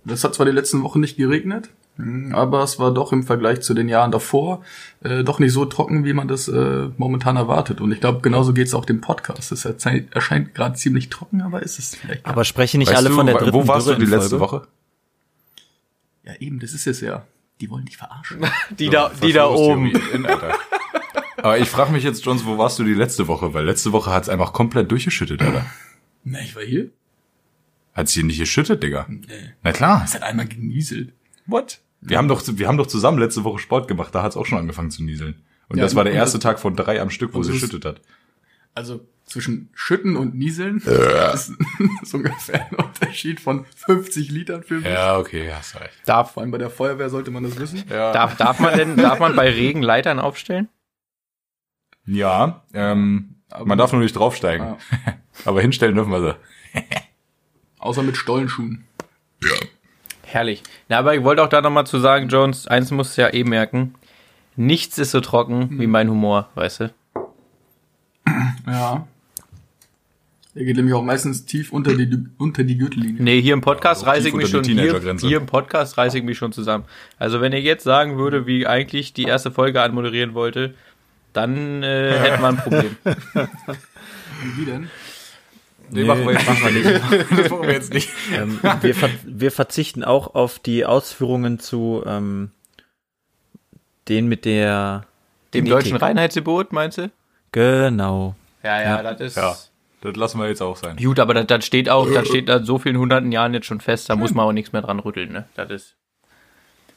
Das hat zwar die letzten Wochen nicht geregnet, aber es war doch im Vergleich zu den Jahren davor äh, doch nicht so trocken, wie man das äh, momentan erwartet. Und ich glaube, genauso geht es auch dem Podcast. Es erscheint, gerade ziemlich trocken, aber ist es vielleicht Aber sprechen nicht weißt alle du, von der dritten Wo warst du Dürre die in letzte? Woche? Ja, eben, das ist es ja. Die wollen dich verarschen. Die da, die da oben. In. Aber ich frage mich jetzt, Jones, wo warst du die letzte Woche? Weil letzte Woche hat's einfach komplett durchgeschüttet, Alter. Na, ich war hier. Hat's hier nicht geschüttet, Digga? Nee. Na klar. Es hat einmal genieselt. What? Wir haben doch, wir haben doch zusammen letzte Woche Sport gemacht, da hat's auch schon angefangen zu nieseln. Und Ja, das war der erste Tag von drei am Stück, wo und es das- geschüttet hat. Also zwischen Schütten und Nieseln ist so ungefähr ein Unterschied von 50 Litern für mich. Ja, okay, hast recht. Darf, Vor allem bei der Feuerwehr sollte man das wissen. Ja, darf, darf man denn, darf man bei Regen Leitern aufstellen? ja ähm, man darf nur nicht draufsteigen. Ah. Aber hinstellen dürfen wir sie. Außer mit Stollenschuhen. Herrlich. Na, aber ich wollte auch da nochmal zu sagen, Jones, eins musst du ja eh merken. Nichts ist so trocken wie mein Humor, weißt du? Ja. Der geht nämlich auch meistens tief unter die, unter die Gürtellinie. Nee, hier im Podcast Ja, reiße ich mich schon hier, hier im Podcast reiße ich mich schon zusammen. Also wenn ich jetzt sagen würde, wie eigentlich die erste Folge anmoderieren wollte, dann äh, hätten wir ein Problem. Wie denn? Nee, machen wir jetzt machen wir nicht. das machen wir jetzt nicht. Ähm, wir, ver wir verzichten auch auf die Ausführungen zu ähm, den mit der Dem Genetik. deutschen Reinheitsgebot, meinst du? Genau. Ja, ja, Ja. das ist. Ja, das lassen wir jetzt auch sein. Gut, aber das, das steht auch, das steht da so vielen hunderten Jahren jetzt schon fest, da muss man auch nichts mehr dran rütteln, ne? Das ist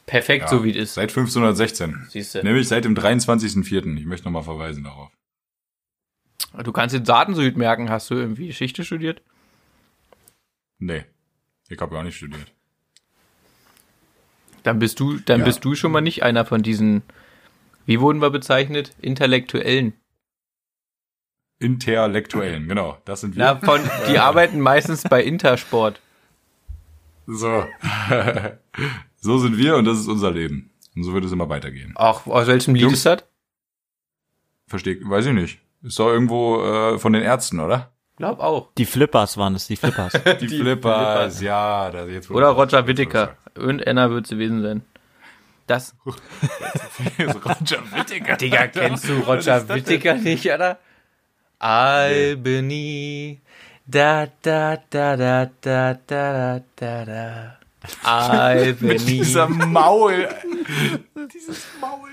perfekt, Ja, so wie es ist. Seit 1516. Siehst du. Nämlich seit dem 23.04. Ich möchte nochmal verweisen darauf. Du kannst den Datensuit merken, hast du irgendwie Geschichte studiert? Nee, ich habe gar nicht studiert. Dann bist du, dann Ja. bist du schon mal nicht einer von diesen, wie wurden wir bezeichnet? Intellektuellen. Intellektuellen, genau, das sind wir. Na, von, die arbeiten meistens bei Intersport. So. so sind wir und das ist unser Leben. Und so wird es immer weitergehen. Ach, aus welchem Lied Jungs. ist das? Versteh, weiß ich nicht. Ist doch irgendwo äh, von den Ärzten, oder? Glaub auch. Die Flippers waren es, die Flippers. Die, Flippers, ja. Das jetzt Oder Roger Whittaker. Irgendeiner wird es gewesen sein. Das, Roger Whittaker. Digga, kennst du Roger Whittaker nicht, oder? Albany. Da, da, da, da, da, da, da, da. Albany. Mit dieser Maul. Dieses Maul.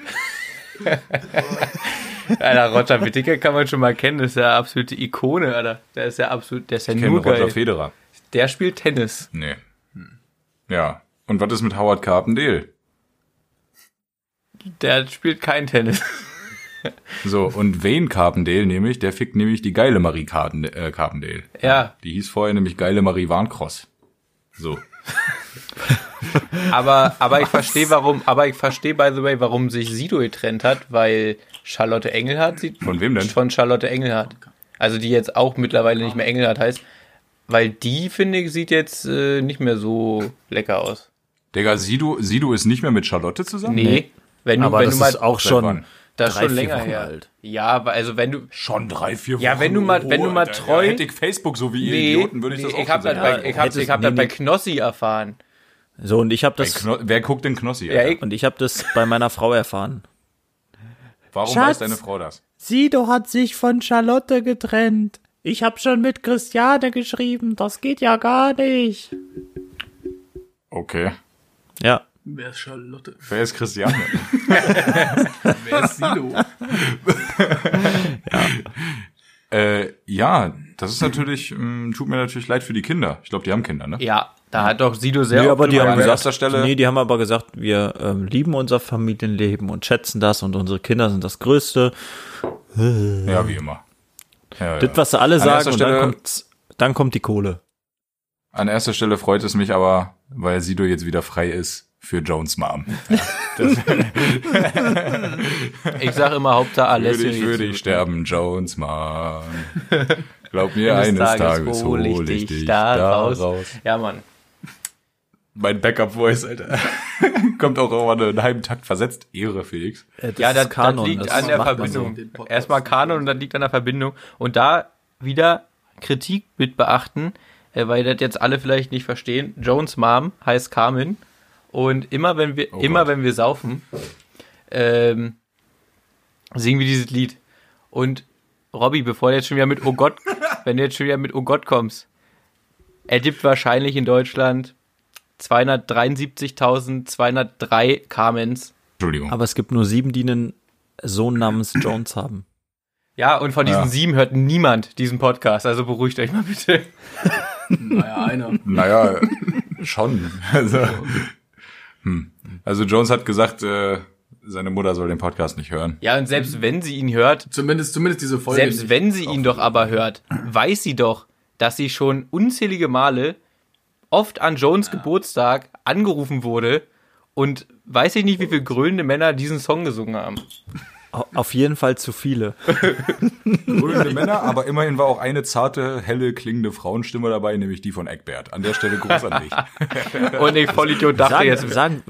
Alter, Roger Whittaker kann man schon mal kennen, das ist ja absolute Ikone, Alter. Der ist ja absolut, der ist ja Ich nur Roger geil. Federer. Der spielt Tennis. Nee. Ja. Und was ist mit Howard Carpendale? Der spielt kein Tennis. So, und Wayne Carpendale nämlich, der fickt nämlich die geile Marie Carpen, äh, Carpendale. Ja, Die hieß vorher nämlich geile Marie Warncross. So. aber, aber ich verstehe warum, aber ich verstehe by the way, warum sich Sido getrennt hat, weil Charlotte Engelhardt sieht. Von wem denn? Von Charlotte Engelhardt. Also die jetzt auch mittlerweile nicht mehr Engelhardt heißt. Weil die, finde ich, sieht jetzt äh, nicht mehr so lecker aus. Digga, Sido, Sido ist nicht mehr mit Charlotte zusammen? Nee. Wenn du, Aber wenn das du mal, ist auch schon das ist drei, schon länger Wochen her. alt. Ja, also wenn du, Schon drei, vier Wochen. Ja, wenn du mal- wenn du mal Alter, treu- Ja, hätte ich Facebook so wie ihr nee, Idioten, würde ich nee, das auch ich das, seit bei, ich hab, ich hab nee, das bei. Knossi erfahren. So, und ich habe Ey, das, Kno Wer guckt denn Knossi? Ja, Alter? ich- und ich habe das bei meiner Frau erfahren. Warum Schatz. weiß deine Frau das? Sido hat sich von Charlotte getrennt. Ich habe schon mit Christiane geschrieben. Das geht ja gar nicht. Okay. Ja. Wer ist Charlotte? Wer ist Christiane? Wer ist Silo? äh, ja, das ist natürlich, mh, tut mir natürlich leid für die Kinder. Ich glaube, die haben Kinder, ne? Ja, da hat doch Sido sehr Nee, aber die haben gesagt, Stelle- nee, die haben aber gesagt, wir ähm, lieben unser Familienleben und schätzen das und unsere Kinder sind das Größte. Ja, wie immer. Ja, Das, ja. was sie alle An sagen erster und dann Stelle- kommt, dann kommt die Kohle. An erster Stelle freut es mich aber, weil Sido jetzt wieder frei ist, für Jones Mom. Ich sag immer Hauptsache alles. Würde ich, würde ich sterben, Jones Mom. Glaub mir, Eines eines Tages Tages hol ich dich da raus. Ja, Mann. Mein Backup-Voice, Alter. Kommt auch immer nur einen halben Takt versetzt. Ehre, Felix. Äh, das Ja, das, Kanon, das liegt das an der Verbindung. Den Podcast Erstmal Kanon und dann liegt an der Verbindung. Und da wieder Kritik mit beachten, äh, weil das jetzt alle vielleicht nicht verstehen. Jones Mom heißt Carmen. Und immer wenn wir, Oh immer Gott. wenn wir saufen, ähm, singen wir dieses Lied. Und Robby, bevor du jetzt schon wieder mit Oh Gott, wenn du jetzt schon wieder mit Oh Gott kommst, er gibt wahrscheinlich in Deutschland 273.203 Carmens. Entschuldigung. Aber es gibt nur sieben, die einen Sohn namens Jones haben. Ja, und von diesen Ja. sieben hört niemand diesen Podcast, also beruhigt euch mal bitte. Naja, einer. Naja, schon. Also, hm. also Jones hat gesagt, äh, seine Mutter soll den Podcast nicht hören. Ja, und selbst wenn sie ihn hört, Zumindest, zumindest diese Folge. selbst wenn sie ihn doch aber hört, weiß sie doch, dass sie schon unzählige Male oft an Jones Geburtstag angerufen wurde und weiß ich nicht, wie viele grölende Männer diesen Song gesungen haben. Au- Auf jeden Fall zu viele. Grüne Männer, aber immerhin war auch eine zarte, helle, klingende Frauenstimme dabei, nämlich die von Eckbert. An der Stelle Gruß an dich. Und ich Vollidiot dachte Sagen, jetzt, sagen,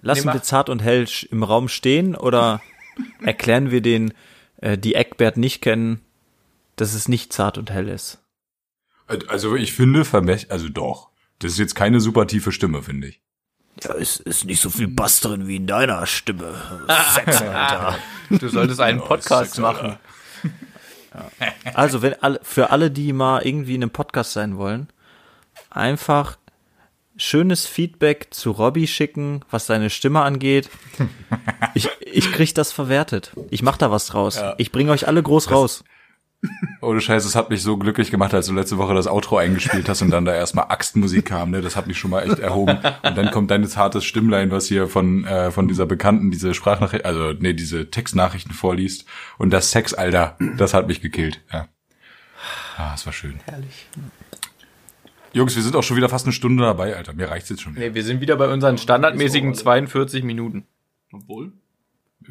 lassen mach. wir zart und hell im Raum stehen oder erklären wir den, äh, die Eckbert nicht kennen, dass es nicht zart und hell ist? Also ich finde, vermächt, also doch. Das ist jetzt keine super tiefe Stimme, finde ich. Ja, es ist nicht so viel Bass drin wie in deiner Stimme. Sex, Alter. du solltest einen Oh, Podcast Sex, machen. Also, wenn alle, für alle, die mal irgendwie in einem Podcast sein wollen, einfach schönes Feedback zu Robbie schicken, was seine Stimme angeht. Ich, ich krieg das verwertet. Ich mach da was draus. Ich bringe euch alle groß raus. Ohne Scheiß, es hat mich so glücklich gemacht, als du letzte Woche das Outro eingespielt hast und dann da erstmal Axtmusik kam, ne? Das hat mich schon mal echt erhoben. Und dann kommt dein zartes Stimmlein, was hier von, äh, von dieser Bekannten diese Sprachnachricht, also nee, diese Textnachrichten vorliest. Und das Sex, Alter, das hat mich gekillt, ja. Ah, es war schön. Herrlich. Jungs, wir sind auch schon wieder fast eine Stunde dabei, Alter. Mir reicht's jetzt schon wieder. Nee, wir sind wieder bei unseren standardmäßigen 42 Minuten. Obwohl.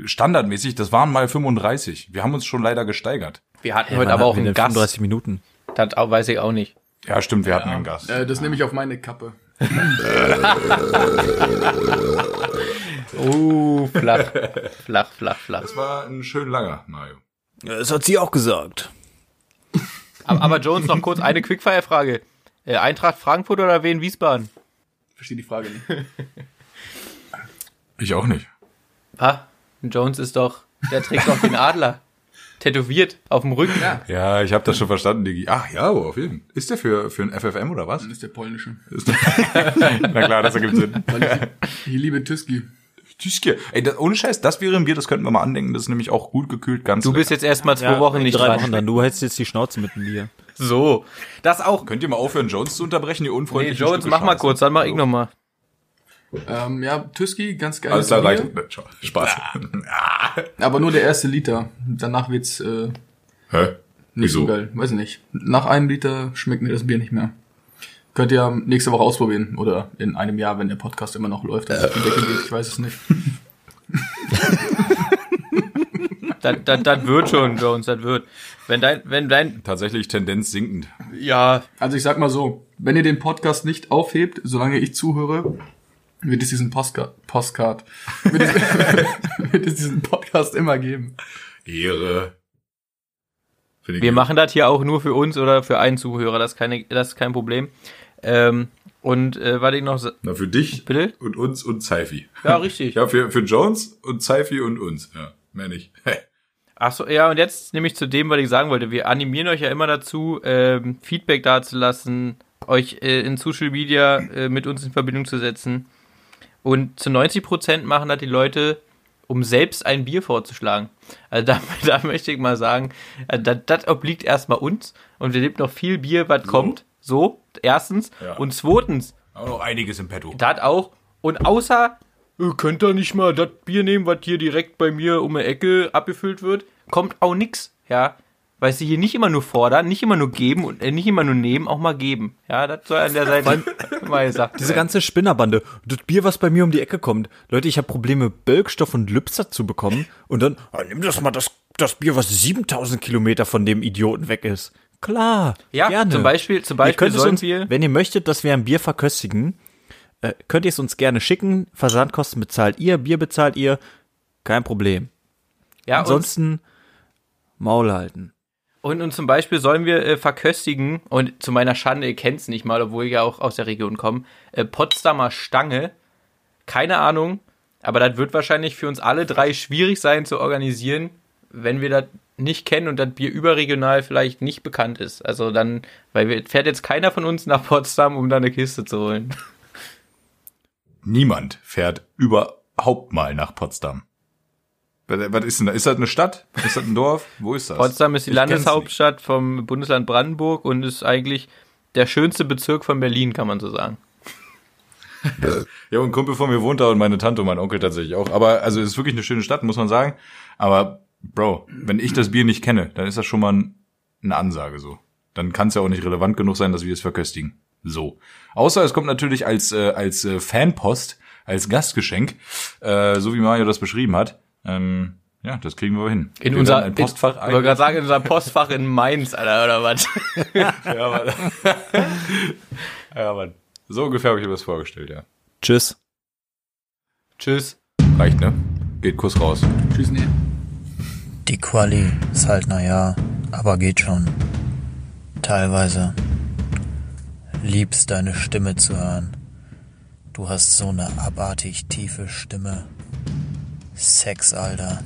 Standardmäßig, das waren mal 35. Wir haben uns schon leider gesteigert. Wir hatten Wann heute aber hatten auch einen Gast. 35 Minuten. Das weiß ich auch nicht. Ja, stimmt, wir hatten einen Gast. Äh, das nehme ich auf meine Kappe. Oh, flach. flach, flach, flach. Das war ein schön langer, Mario. Das hat sie auch gesagt. Aber, aber Jones, noch kurz eine Quickfire-Frage. Äh, Eintracht Frankfurt oder Wien Wiesbaden? Verstehe die Frage nicht. Ich auch nicht. Ah, Jones ist doch, der trägt doch den Adler. Tätowiert auf dem Rücken. Ja. Ja, ich habe das schon verstanden, Digi. Ach ja, auf jeden Fall. Ist der für, für ein FFM oder was? Das ist der polnische. Na klar, das ergibt Sinn. Ich, ich liebe Tüski. Tschüsschen. Ey, das, ohne Scheiß, das wäre ein Bier, das könnten wir mal andenken. Das ist nämlich auch gut gekühlt, ganz Du bist jetzt erstmal zwei Wochen nicht drei dran. Wochen dann. Du hältst jetzt die Schnauze mit dem Bier. So. Das auch. Könnt ihr mal aufhören, Jones zu unterbrechen, ihr Nee, unfreundlichen Jones, Stücke mach mal Scheiße? kurz, dann mach ich nochmal. Ähm, ja, Tüski, ganz geil. Alles klar, reicht. Spaß. Aber nur der erste Liter. Danach wird's äh, Hä? nicht Wieso? so geil. Weiß ich nicht. Nach einem Liter schmeckt mir das Bier nicht mehr. Könnt ihr nächste Woche ausprobieren. Oder in einem Jahr, wenn der Podcast immer noch läuft Decke geht. Ich weiß es nicht. Das, das, das wird schon, Jones, das wird. Wenn dein, wenn dein, Tatsächlich Tendenz sinkend. ja, Also ich sag mal so, wenn ihr den Podcast nicht aufhebt, solange ich zuhöre, wird es diesen Postcard, Postcard, wird es, wird es diesen Podcast immer geben. Ehre. Wir gut. machen das hier auch nur für uns oder für einen Zuhörer, das ist, keine, das ist kein Problem. Ähm, und äh, was ich noch, Na, für dich Bitte? und uns und Zeifi. ja, richtig. Ja, für, für Jones und Zeifi und uns. Ja, mehr nicht. Ach so, ja, und jetzt nämlich zu dem, was ich sagen wollte. Wir animieren euch ja immer dazu, ähm, Feedback dazulassen, euch äh, in Social Media äh, mit uns in Verbindung zu setzen. Und zu 90 Prozent machen das die Leute, um selbst ein Bier vorzuschlagen. Also da, da möchte ich mal sagen, äh, das, das obliegt erstmal uns und wir nehmen noch viel Bier, was kommt. So, erstens. Ja. Und zweitens, Auch noch einiges im Petto. das auch. Und außer, ihr könnt da nicht mal das Bier nehmen, was hier direkt bei mir um die Ecke abgefüllt wird, kommt auch nix, ja. Weißt du, hier nicht immer nur fordern, nicht immer nur geben und äh, nicht immer nur nehmen, auch mal geben. Ja, das soll an der Seite mal gesagt Diese ganze Spinnerbande, das Bier, was bei mir um die Ecke kommt. Leute, ich habe Probleme, Bölkstoff und Lübster zu bekommen. Und dann, ah, nimm das mal das, das Bier, was 7000 Kilometer von dem Idioten weg ist. Klar, Ja, gerne. zum Beispiel, zum Ihr Beispiel es sollen uns, wir, wenn ihr möchtet, dass wir ein Bier verköstigen, äh, könnt ihr es uns gerne schicken. Versandkosten bezahlt ihr, Bier bezahlt ihr. Kein Problem. ja, Ansonsten Maul halten. und, und zum Beispiel sollen wir äh, verköstigen, und zu meiner Schande, ihr kennt's nicht mal, obwohl ich ja auch aus der Region komme, äh, Potsdamer Stange. Keine Ahnung, aber das wird wahrscheinlich für uns alle drei schwierig sein zu organisieren, wenn wir das nicht kennen und das Bier überregional vielleicht nicht bekannt ist. Also dann, weil wir, fährt jetzt keiner von uns nach Potsdam, um da eine Kiste zu holen. Niemand fährt überhaupt mal nach Potsdam. Was ist denn da? Ist das eine Stadt? Ist das ein Dorf? Wo ist das? Potsdam ist die Ich Landeshauptstadt vom Bundesland Brandenburg und ist eigentlich der schönste Bezirk von Berlin, kann man so sagen. Ja, und ein Kumpel von mir wohnt da und meine Tante und mein Onkel tatsächlich auch. Aber also es ist wirklich eine schöne Stadt, muss man sagen. Aber Bro, wenn ich das Bier nicht kenne, dann ist das schon mal ein, eine Ansage so. Dann kann es ja auch nicht relevant genug sein, dass wir es verköstigen. So. Außer es kommt natürlich als äh, als äh, Fanpost, als Gastgeschenk, äh, so wie Mario das beschrieben hat. Ähm, ja, das kriegen wir hin. In Wir unser Postfach in, ich wollte gerade sagen, in unser Postfach in Mainz, Alter, oder was? Ja, Mann. ja, Mann. So ungefähr habe ich mir das vorgestellt, ja. Tschüss. Tschüss. Reicht, ne? Geht Kuss raus. Tschüss, nee. Die Quali ist halt naja, aber geht schon. Teilweise. Liebst deine Stimme zu hören. Du hast so eine abartig tiefe Stimme. Sex, Alter.